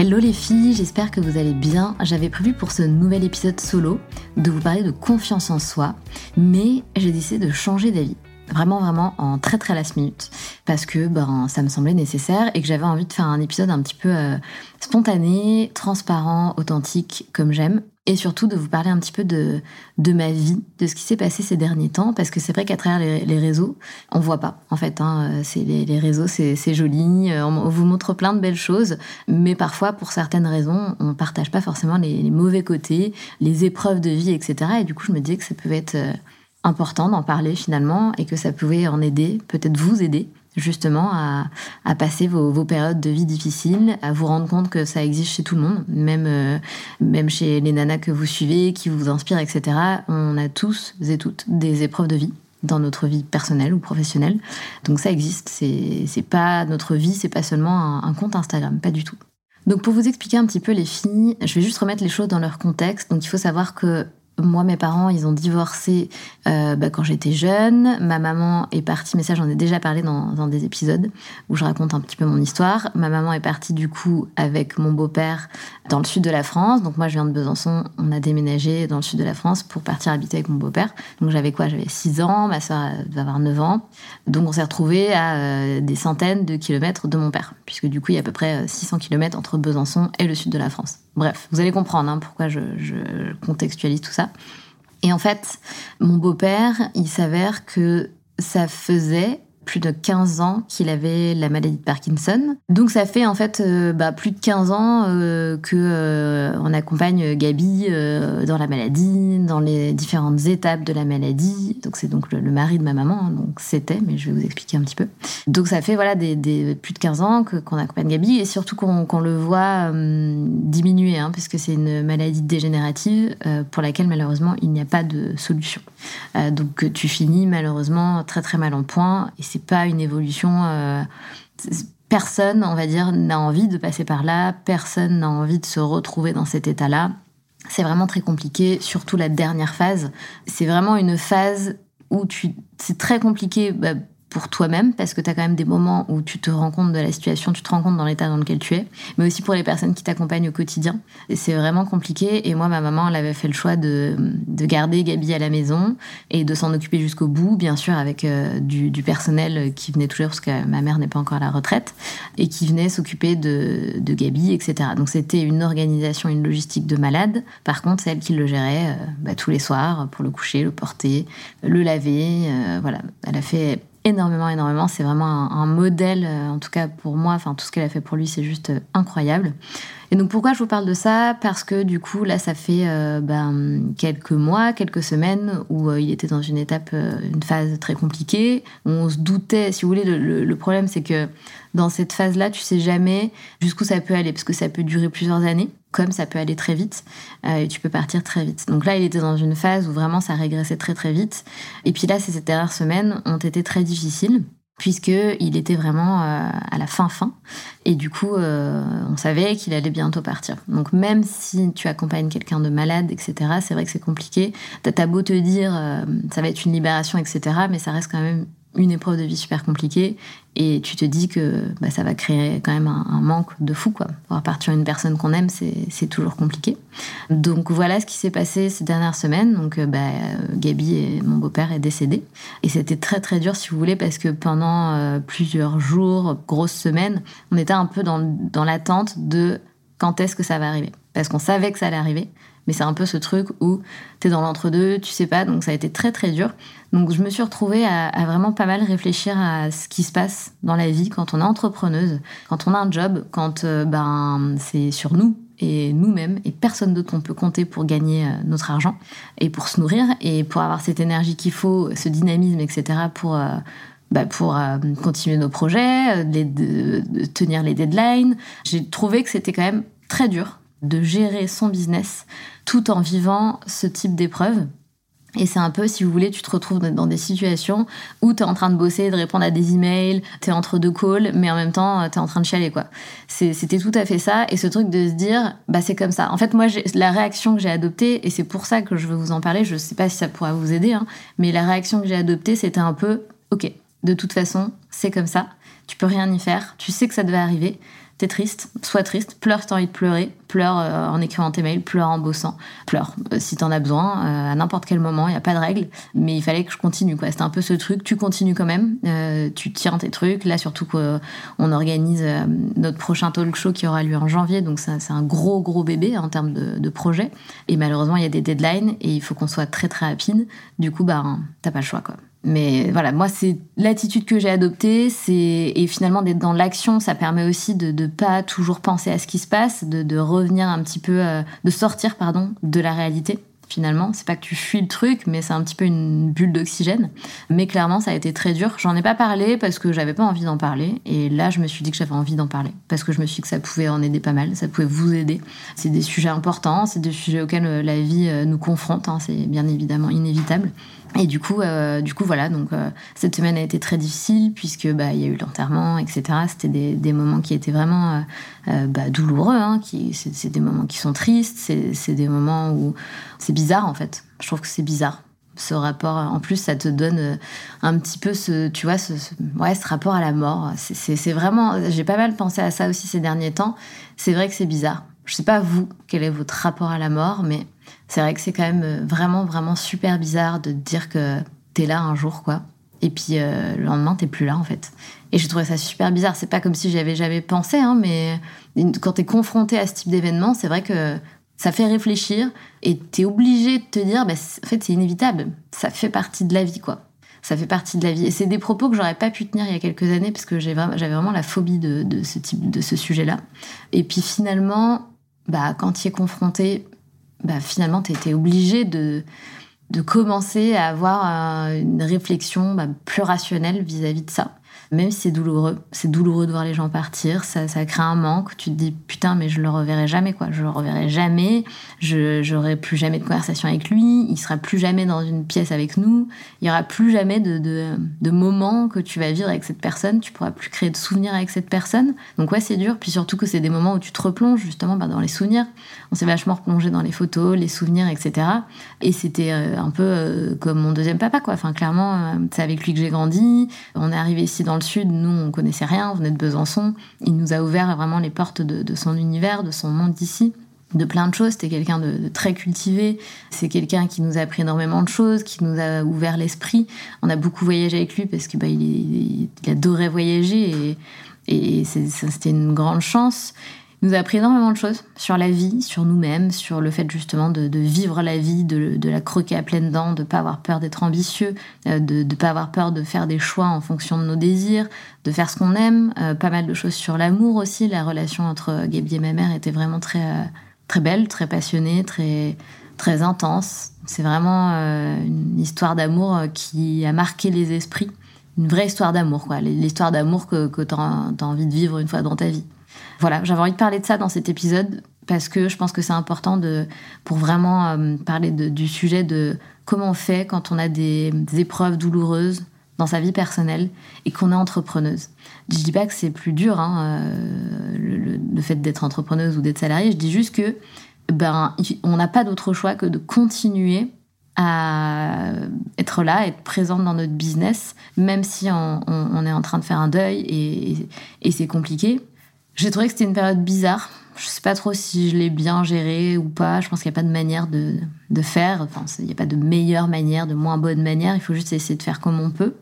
Hello les filles, j'espère que vous allez bien. J'avais prévu pour ce nouvel épisode solo de vous parler de confiance en soi, mais j'ai décidé de changer d'avis. Vraiment, vraiment en très très last minute. Parce que ben, ça me semblait nécessaire et que j'avais envie de faire un épisode un petit peu euh, spontané, transparent, authentique, comme j'aime et surtout de vous parler un petit peu de, de ma vie, de ce qui s'est passé ces derniers temps, parce que c'est vrai qu'à travers les, réseaux, on voit pas, en fait. Hein, c'est les, les, réseaux, c'est joli, euh, on, vous montre plein de belles choses, mais parfois, pour certaines raisons, on partage pas forcément les, les mauvais côtés, les épreuves de vie, etc. Et du coup, je me disais que ça pouvait être euh, important d'en parler finalement, et que ça pouvait en aider, peut-être vous aider justement à, passer vos, périodes de vie difficiles, à vous rendre compte que ça existe chez tout le monde, même, euh, même chez les nanas que vous suivez, qui vous inspirent, etc. On a tous et toutes des épreuves de vie dans notre vie personnelle ou professionnelle. Donc ça existe. C'est pas notre vie, c'est pas seulement un, un compte Instagram, pas du tout. Donc pour vous expliquer un petit peu les filles, je vais juste remettre les choses dans leur contexte. Donc il faut savoir que moi, mes parents, ils ont divorcé euh, bah, quand j'étais jeune. Ma maman est partie, mais ça, j'en ai déjà parlé dans, dans, des épisodes où je raconte un petit peu mon histoire. Ma maman est partie, du coup, avec mon beau-père dans le sud de la France. Donc, moi, je viens de Besançon. On a déménagé dans le sud de la France pour partir habiter avec mon beau-père. Donc, j'avais quoi? J'avais 6 ans. Ma soeur devait avoir 9 ans. Donc, on s'est retrouvés à euh, des centaines de kilomètres de mon père, puisque du coup, il y a à peu près 600 euh, kilomètres entre Besançon et le sud de la France. Bref, vous allez comprendre hein, pourquoi je, contextualise tout ça. Et en fait, mon beau-père, il s'avère que ça faisait plus de 15 ans qu'il avait la maladie de Parkinson. Donc ça fait en fait euh, bah, plus de 15 ans euh, que euh, on accompagne Gabi dans la maladie, dans les différentes étapes de la maladie. Donc c'est donc le, mari de ma maman, hein, donc c'était, mais je vais vous expliquer un petit peu. Donc ça fait voilà des, plus de 15 ans qu'on accompagne Gabi et surtout qu'on le voit diminuer, hein, puisque c'est une maladie dégénérative pour laquelle malheureusement il n'y a pas de solution. donc tu finis malheureusement très très mal en point et c'est pas une évolution. Euh, personne, on va dire, n'a envie de passer par là. Personne n'a envie de se retrouver dans cet état-là. C'est vraiment très compliqué, surtout la dernière phase. C'est vraiment une phase où tu, c'est très compliqué. Bah, pour toi-même, parce que tu as quand même des moments où tu te rends compte de la situation, tu te rends compte dans l'état dans lequel tu es, mais aussi pour les personnes qui t'accompagnent au quotidien. Et c'est vraiment compliqué. Et moi, ma maman, elle avait fait le choix de, de garder Gabi à la maison et de s'en occuper jusqu'au bout, bien sûr, avec euh, du, personnel qui venait toujours, parce que ma mère n'est pas encore à la retraite, et qui venait s'occuper de, de, Gabi, etc. Donc c'était une organisation, une logistique de malade. Par contre, c'est elle qui le gérait euh, bah, tous les soirs pour le coucher, le porter, le laver. Euh, voilà, elle a fait énormément, énormément. C'est vraiment un, modèle, euh, en tout cas pour moi. Enfin, tout ce qu'elle a fait pour lui, c'est juste euh, incroyable. Et donc pourquoi je vous parle de ça? Parce que du coup là ça fait euh, ben, quelques mois, quelques semaines où euh, il était dans une étape, euh, une phase très compliquée. On se doutait, si vous voulez, le, problème c'est que dans cette phase-là, tu sais jamais jusqu'où ça peut aller parce que ça peut durer plusieurs années, comme ça peut aller très vite et tu peux partir très vite. Donc là, il était dans une phase où vraiment ça régressait très très vite. Et puis là, ces dernières semaines ont été très difficiles puisqu'il était vraiment euh, à la fin fin. Et du coup, euh, on savait qu'il allait bientôt partir. Donc même si tu accompagnes quelqu'un de malade, etc., c'est vrai que c'est compliqué. T'as beau te dire, euh, ça va être une libération, etc., mais ça reste quand même une épreuve de vie super compliquée et tu te dis que bah, ça va créer quand même un, manque de fou quoi. Voir partir une personne qu'on aime, c'est toujours compliqué. Donc voilà ce qui s'est passé ces dernières semaines. Donc euh, bah, Gabi et mon beau-père est décédé et c'était très très dur si vous voulez parce que pendant euh, plusieurs jours, grosses semaines, on était un peu dans, dans l'attente de quand est-ce que ça va arriver parce qu'on savait que ça allait arriver mais c'est un peu ce truc où tu es dans l'entre-deux, tu sais pas, donc ça a été très très dur. Donc je me suis retrouvée à, vraiment pas mal réfléchir à ce qui se passe dans la vie quand on est entrepreneuse, quand on a un job, quand euh, ben c'est sur nous et nous-mêmes et personne d'autre qu'on peut compter pour gagner euh, notre argent et pour se nourrir et pour avoir cette énergie qu'il faut, ce dynamisme, etc. pour euh, bah, pour continuer nos projets, de tenir les deadlines. J'ai trouvé que c'était quand même très dur de gérer son business tout en vivant ce type d'épreuve. Et c'est un peu, si vous voulez, tu te retrouves dans des situations où tu es en train de bosser, de répondre à des emails, tu es entre deux calls, mais en même temps, tu es en train de chialer, quoi. C'était tout à fait ça. Et ce truc de se dire, bah, c'est comme ça. En fait, moi, la réaction que j'ai adoptée, et c'est pour ça que je veux vous en parler, je sais pas si ça pourra vous aider, hein, mais la réaction que j'ai adoptée, c'était un peu, ok, de toute façon, c'est comme ça. Tu peux rien y faire. Tu sais que ça devait arriver t'es triste, sois triste, pleure si t'as envie de pleurer, pleure euh, en écrivant tes mails, pleure en bossant, pleure euh, si t'en as besoin, euh, à n'importe quel moment, il n'y a pas de règle, mais il fallait que je continue, quoi. C'était un peu ce truc, tu continues quand même, tu tiens tes trucs, là surtout qu'on organise notre prochain talk show qui aura lieu en janvier, donc c'est un gros gros bébé en termes de, de projet, et malheureusement il y a des deadlines, et il faut qu'on soit très très rapide, du coup bah t'as pas le choix, quoi. Mais voilà, moi, c'est l'attitude que j'ai adoptée. C'est et finalement d'être dans l'action, ça permet aussi de ne pas toujours penser à ce qui se passe, de, revenir un petit peu, euh, de sortir pardon de la réalité. Finalement, c'est pas que tu fuis le truc, mais c'est un petit peu une bulle d'oxygène. Mais clairement, ça a été très dur. J'en ai pas parlé parce que j'avais pas envie d'en parler. Et là, je me suis dit que j'avais envie d'en parler parce que je me suis dit que ça pouvait en aider pas mal, ça pouvait vous aider. C'est des sujets importants, c'est des sujets auxquels euh, la vie euh, nous confronte. Hein, c'est bien évidemment inévitable. Et du coup, euh, du coup voilà, donc euh, cette semaine a été très difficile puisque bah il y a eu l'enterrement, etc. C'était des, moments qui étaient vraiment euh, bah, douloureux, hein, qui c'est des moments qui sont tristes, c'est des moments où c'est bizarre en fait. Je trouve que c'est bizarre ce rapport. En plus, ça te donne un petit peu ce, tu vois, ce rapport à la mort. C'est vraiment, j'ai pas mal pensé à ça aussi ces derniers temps. C'est vrai que c'est bizarre. Je sais pas vous quel est votre rapport à la mort, mais c'est vrai que c'est quand même euh, vraiment, vraiment super bizarre de te dire que t'es là un jour, quoi. Et puis euh, le lendemain, t'es plus là, en fait. Et je trouvais ça super bizarre. C'est pas comme si j'avais jamais pensé, hein, mais quand t'es confronté à ce type d'événement, c'est vrai que ça fait réfléchir et t'es obligé de te dire, bah, en fait, c'est inévitable. Ça fait partie de la vie, quoi. Ça fait partie de la vie. Et c'est des propos que j'aurais pas pu tenir il y a quelques années parce que j'avais vraiment, la phobie de, de, ce type, de ce sujet-là. Et puis finalement, bah, quand tu es confronté, bah, finalement, tu étais obligé de, de commencer à avoir une réflexion bah, plus rationnelle vis-à-vis de ça même si c'est douloureux. C'est douloureux de voir les gens partir, ça, crée un manque. Tu te dis putain, mais je le reverrai jamais, quoi. Je le reverrai jamais. Je j'aurai plus jamais de conversation avec lui. Il sera plus jamais dans une pièce avec nous. Il y aura plus jamais de, de, de moments que tu vas vivre avec cette personne. Tu pourras plus créer de souvenirs avec cette personne. Donc ouais, c'est dur. Puis surtout que c'est des moments où tu te replonges justement bah, dans les souvenirs. On s'est vachement replongé dans les photos, les souvenirs, etc. Et c'était euh, un peu euh, comme mon deuxième papa, quoi. Enfin, clairement, euh, c'est avec lui que j'ai grandi. On est arrivé ici dans le sud, nous, on connaissait rien, on venait de Besançon. Il nous a ouvert vraiment les portes de, son univers, de son monde d'ici de plein de choses. C'était quelqu'un de, très cultivé. C'est quelqu'un qui nous a appris énormément de choses, qui nous a ouvert l'esprit. On a beaucoup voyagé avec lui parce que bah, adorait voyager et, et c'était une grande chance. Nous a appris énormément de choses sur la vie, sur nous-mêmes, sur le fait justement de, vivre la vie, de, la croquer à pleines dents, de pas avoir peur d'être ambitieux, euh, de ne pas avoir peur de faire des choix en fonction de nos désirs, de faire ce qu'on aime. Euh, pas mal de choses sur l'amour aussi. La relation entre Gaby et ma mère était vraiment très, euh, très belle, très passionnée, très, très intense. C'est vraiment une histoire d'amour qui a marqué les esprits. Une vraie histoire d'amour, quoi. L'histoire d'amour que tu as envie de vivre une fois dans ta vie. Voilà, j'avais envie de parler de ça dans cet épisode parce que je pense que c'est important de, pour vraiment euh, parler du sujet de comment on fait quand on a des, épreuves douloureuses dans sa vie personnelle et qu'on est entrepreneuse. Je dis pas que c'est plus dur, hein, euh, le, fait d'être entrepreneuse ou d'être salariée. Je dis juste que ben on n'a pas d'autre choix que de continuer à être là, être présente dans notre business, même si on, est en train de faire un deuil et c'est compliqué. J'ai trouvé que c'était une période bizarre. Je sais pas trop si je l'ai bien gérée ou pas. Je pense qu'il n'y a pas de manière de, de faire. Enfin, il n'y a pas de meilleure manière, de moins bonne manière. Il faut juste essayer de faire comme on peut.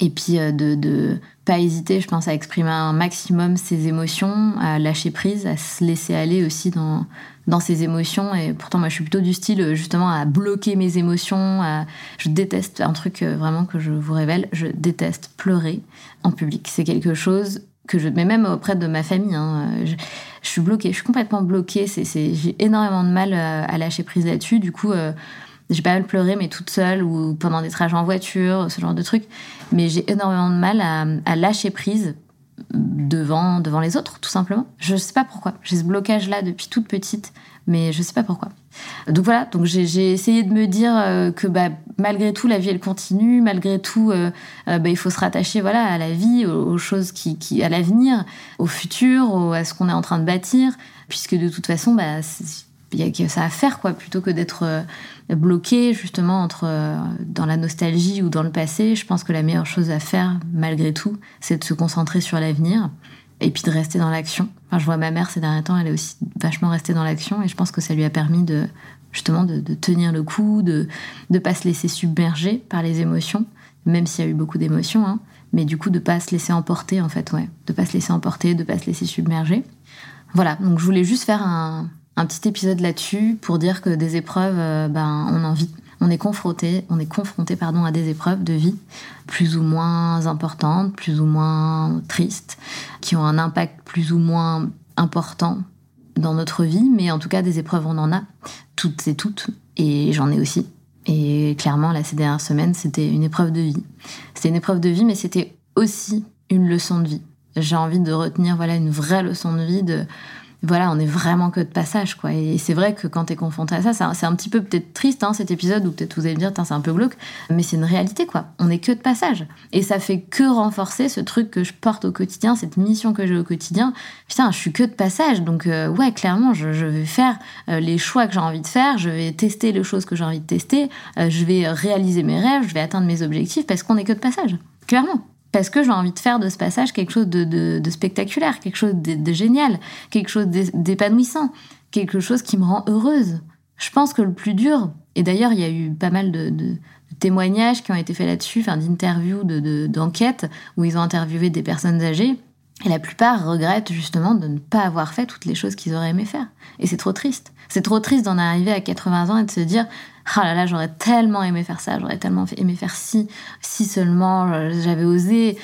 Et puis euh, de, de pas hésiter, je pense, à exprimer un maximum ses émotions, à lâcher prise, à se laisser aller aussi dans, dans ses émotions. Et pourtant, moi, je suis plutôt du style, justement, à bloquer mes émotions. Je déteste un truc euh, vraiment que je vous révèle. Je déteste pleurer en public. C'est quelque chose que je, mais même auprès de ma famille, hein, je, suis bloquée, je suis complètement bloquée. C'est, j'ai énormément de mal euh, à lâcher prise là-dessus. Du coup, euh, j'ai pas mal pleuré, mais toute seule ou pendant des trajets en voiture, ce genre de trucs. Mais j'ai énormément de mal à, à, lâcher prise devant, devant les autres, tout simplement. Je sais pas pourquoi. J'ai ce blocage-là depuis toute petite, mais je sais pas pourquoi. Donc voilà, donc j'ai essayé de me dire euh, que bah, malgré tout, la vie elle continue, malgré tout, euh, euh, bah, il faut se rattacher voilà à la vie, aux, choses qui, à l'avenir, au futur, à ce qu'on est en train de bâtir, puisque de toute façon, bah, il y a ça à faire quoi, plutôt que d'être bloqué justement entre dans la nostalgie ou dans le passé. Je pense que la meilleure chose à faire, malgré tout, c'est de se concentrer sur l'avenir et puis de rester dans l'action. Je vois ma mère ces derniers temps, elle est aussi vachement restée dans l'action et je pense que ça lui a permis de justement de, tenir le coup, de ne pas se laisser submerger par les émotions, même s'il y a eu beaucoup d'émotions, hein, mais du coup de pas se laisser emporter en fait, ouais, de pas se laisser emporter, de pas se laisser submerger. Voilà, donc je voulais juste faire un, un petit épisode là-dessus pour dire que des épreuves, euh, ben on en vit on est confronté, on est confronté pardon, à des épreuves de vie plus ou moins importantes, plus ou moins tristes, qui ont un impact plus ou moins important dans notre vie, mais en tout cas des épreuves on en a, toutes et toutes, et j'en ai aussi. Et clairement, là, ces dernières semaines, c'était une épreuve de vie. C'était une épreuve de vie, mais c'était aussi une leçon de vie. J'ai envie de retenir voilà une vraie leçon de vie de voilà, on est vraiment que de passage, quoi. Et c'est vrai que quand t'es confronté à ça, c'est un, petit peu peut-être triste, hein, cet épisode, ou peut-être vous allez me dire, c'est un peu glauque, mais c'est une réalité, quoi. On est que de passage. Et ça fait que renforcer ce truc que je porte au quotidien, cette mission que j'ai au quotidien. Putain, je suis que de passage, donc euh, ouais, clairement, je, vais faire euh, les choix que j'ai envie de faire, je vais tester les choses que j'ai envie de tester, euh, je vais réaliser mes rêves, je vais atteindre mes objectifs, parce qu'on est que de passage. Clairement parce que j'ai envie de faire de ce passage quelque chose de, spectaculaire, quelque chose de, génial, quelque chose d'épanouissant, quelque chose qui me rend heureuse. Je pense que le plus dur, et d'ailleurs il y a eu pas mal de, témoignages qui ont été faits là-dessus, enfin d'interviews, d'enquêtes, où ils ont interviewé des personnes âgées, et la plupart regrettent justement de ne pas avoir fait toutes les choses qu'ils auraient aimé faire. Et c'est trop triste. C'est trop triste d'en arriver à 80 ans et de se dire ah là là, j'aurais tellement aimé faire ça, j'aurais tellement aimé faire ci, si seulement euh, j'avais osé.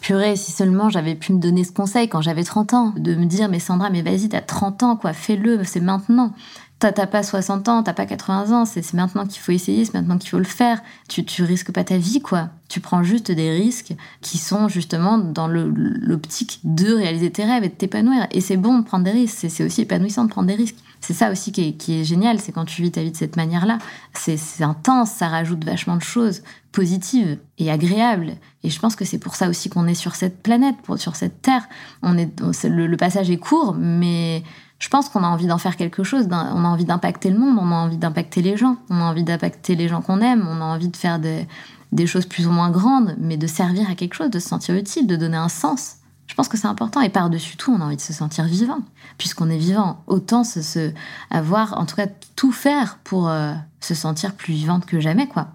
Purée, si seulement j'avais pu me donner ce conseil quand j'avais 30 ans, de me dire, mais Sandra, mais vas-y, t'as 30 ans, quoi, fais-le, c'est maintenant. T'as pas 60 ans, t'as pas 80 ans, c'est maintenant qu'il faut essayer, c'est maintenant qu'il faut le faire. Tu, tu risques pas ta vie, quoi. Tu prends juste des risques qui sont justement dans l'optique de réaliser tes rêves et de t'épanouir. Et c'est bon de prendre des risques, c'est aussi épanouissant de prendre des risques. C'est ça aussi qui est, génial, c'est quand tu vis ta vie de cette manière-là. C'est intense, ça rajoute vachement de choses positives et agréables. Et je pense que c'est pour ça aussi qu'on est sur cette planète, sur cette terre. On est, le, passage est court, mais je pense qu'on a envie d'en faire quelque chose. On a envie d'impacter le monde, on a envie d'impacter les gens, on a envie d'impacter les gens qu'on aime, on a envie de faire des, des choses plus ou moins grandes, mais de servir à quelque chose, de se sentir utile, de donner un sens. Je pense que c'est important. Et par-dessus tout, on a envie de se sentir vivant. Puisqu'on est vivant, autant se, avoir, en tout cas, tout faire pour euh, se sentir plus vivante que jamais, quoi.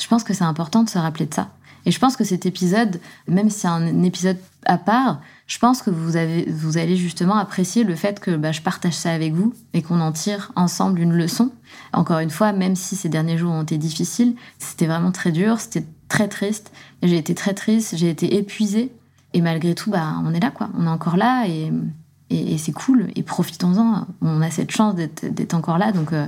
Je pense que c'est important de se rappeler de ça. Et je pense que cet épisode, même si c'est un épisode à part, je pense que vous, avez, vous allez justement apprécier le fait que bah, je partage ça avec vous et qu'on en tire ensemble une leçon. Encore une fois, même si ces derniers jours ont été difficiles, c'était vraiment très dur, c'était très triste. J'ai été très triste, j'ai été épuisée. Et malgré tout, bah, on est là, quoi. On est encore là et, et, c'est cool. Et profitons-en. On a cette chance d'être encore là. Donc, euh,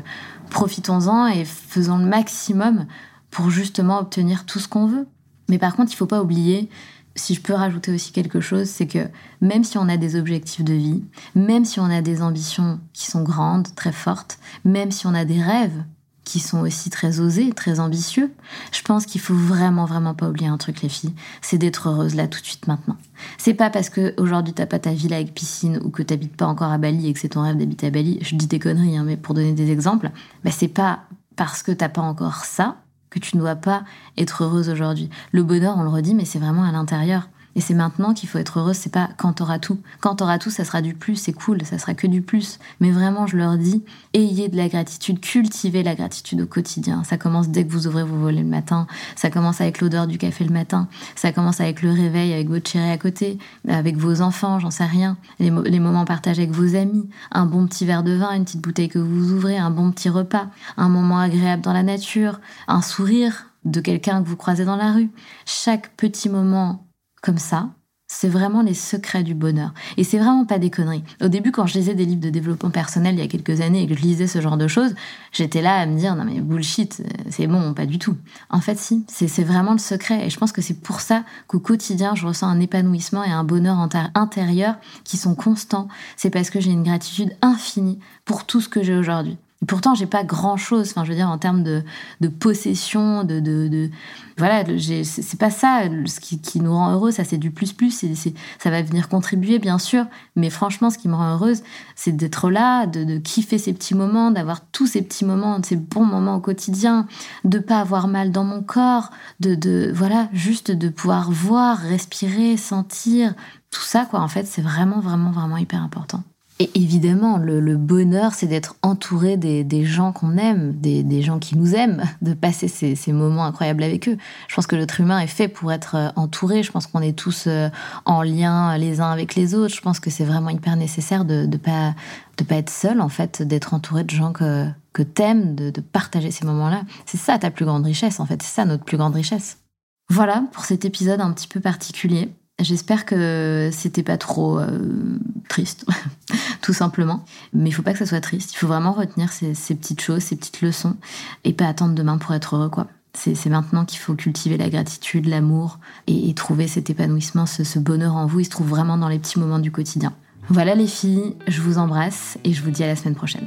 profitons-en et faisons le maximum pour justement obtenir tout ce qu'on veut. Mais par contre, il faut pas oublier, si je peux rajouter aussi quelque chose, c'est que même si on a des objectifs de vie, même si on a des ambitions qui sont grandes, très fortes, même si on a des rêves qui sont aussi très osés, très ambitieux, je pense qu'il faut vraiment, vraiment pas oublier un truc, les filles, c'est d'être heureuse là tout de suite maintenant. C'est pas parce que aujourd'hui t'as pas ta ville avec piscine ou que t'habites pas encore à Bali et que c'est ton rêve d'habiter à Bali, je dis des conneries, hein, mais pour donner des exemples, bah c'est pas parce que t'as pas encore ça que tu ne dois pas être heureuse aujourd'hui. Le bonheur, on le redit, mais c'est vraiment à l'intérieur. Et c'est maintenant qu'il faut être heureuse, c'est pas quand t'auras tout. Quand t'auras tout, ça sera du plus, c'est cool, ça sera que du plus. Mais vraiment, je leur dis, ayez de la gratitude, cultivez la gratitude au quotidien. Ça commence dès que vous ouvrez vos volets le matin, ça commence avec l'odeur du café le matin, ça commence avec le réveil, avec votre chérie à côté, avec vos enfants, j'en sais rien, les moments partagés avec vos amis, un bon petit verre de vin, une petite bouteille que vous ouvrez, un bon petit repas, un moment agréable dans la nature, un sourire de quelqu'un que vous croisez dans la rue. Chaque petit moment comme ça, c'est vraiment les secrets du bonheur. Et c'est vraiment pas des conneries. Au début, quand je lisais des livres de développement personnel il y a quelques années et que je lisais ce genre de choses, j'étais là à me dire non mais bullshit, c'est bon, pas du tout. En fait, si, c'est vraiment le secret. Et je pense que c'est pour ça qu'au quotidien, je ressens un épanouissement et un bonheur intérieur qui sont constants. C'est parce que j'ai une gratitude infinie pour tout ce que j'ai aujourd'hui. Pourtant, j'ai pas grand chose. Enfin, je veux dire, en termes de, possession, de, voilà, c'est pas ça ce qui, nous rend heureux. Ça, c'est du plus plus. c'est ça va venir contribuer, bien sûr. Mais franchement, ce qui me rend heureuse, c'est d'être là, de, de, kiffer ces petits moments, d'avoir tous ces petits moments, ces bons moments au quotidien, de pas avoir mal dans mon corps, de, de voilà, juste de pouvoir voir, respirer, sentir, tout ça, quoi. En fait, c'est vraiment, vraiment, vraiment hyper important. Et évidemment, le, bonheur, c'est d'être entouré des, gens qu'on aime, des, gens qui nous aiment, de passer ces, moments incroyables avec eux. Je pense que l'être humain est fait pour être euh, entouré. Je pense qu'on est tous euh, en lien les uns avec les autres. Je pense que c'est vraiment hyper nécessaire de ne pas, être seul, en fait, d'être entouré de gens que, que t'aimes, de, de partager ces moments-là. C'est ça ta plus grande richesse, en fait. C'est ça notre plus grande richesse. Voilà pour cet épisode un petit peu particulier. J'espère que c'était pas trop euh, triste, tout simplement. Mais il faut pas que ça soit triste. Il faut vraiment retenir ces, petites choses, ces petites leçons, et pas attendre demain pour être heureux, quoi. C'est maintenant qu'il faut cultiver la gratitude, l'amour, et, trouver cet épanouissement, ce, ce bonheur en vous. Il se trouve vraiment dans les petits moments du quotidien. Voilà les filles, je vous embrasse et je vous dis à la semaine prochaine.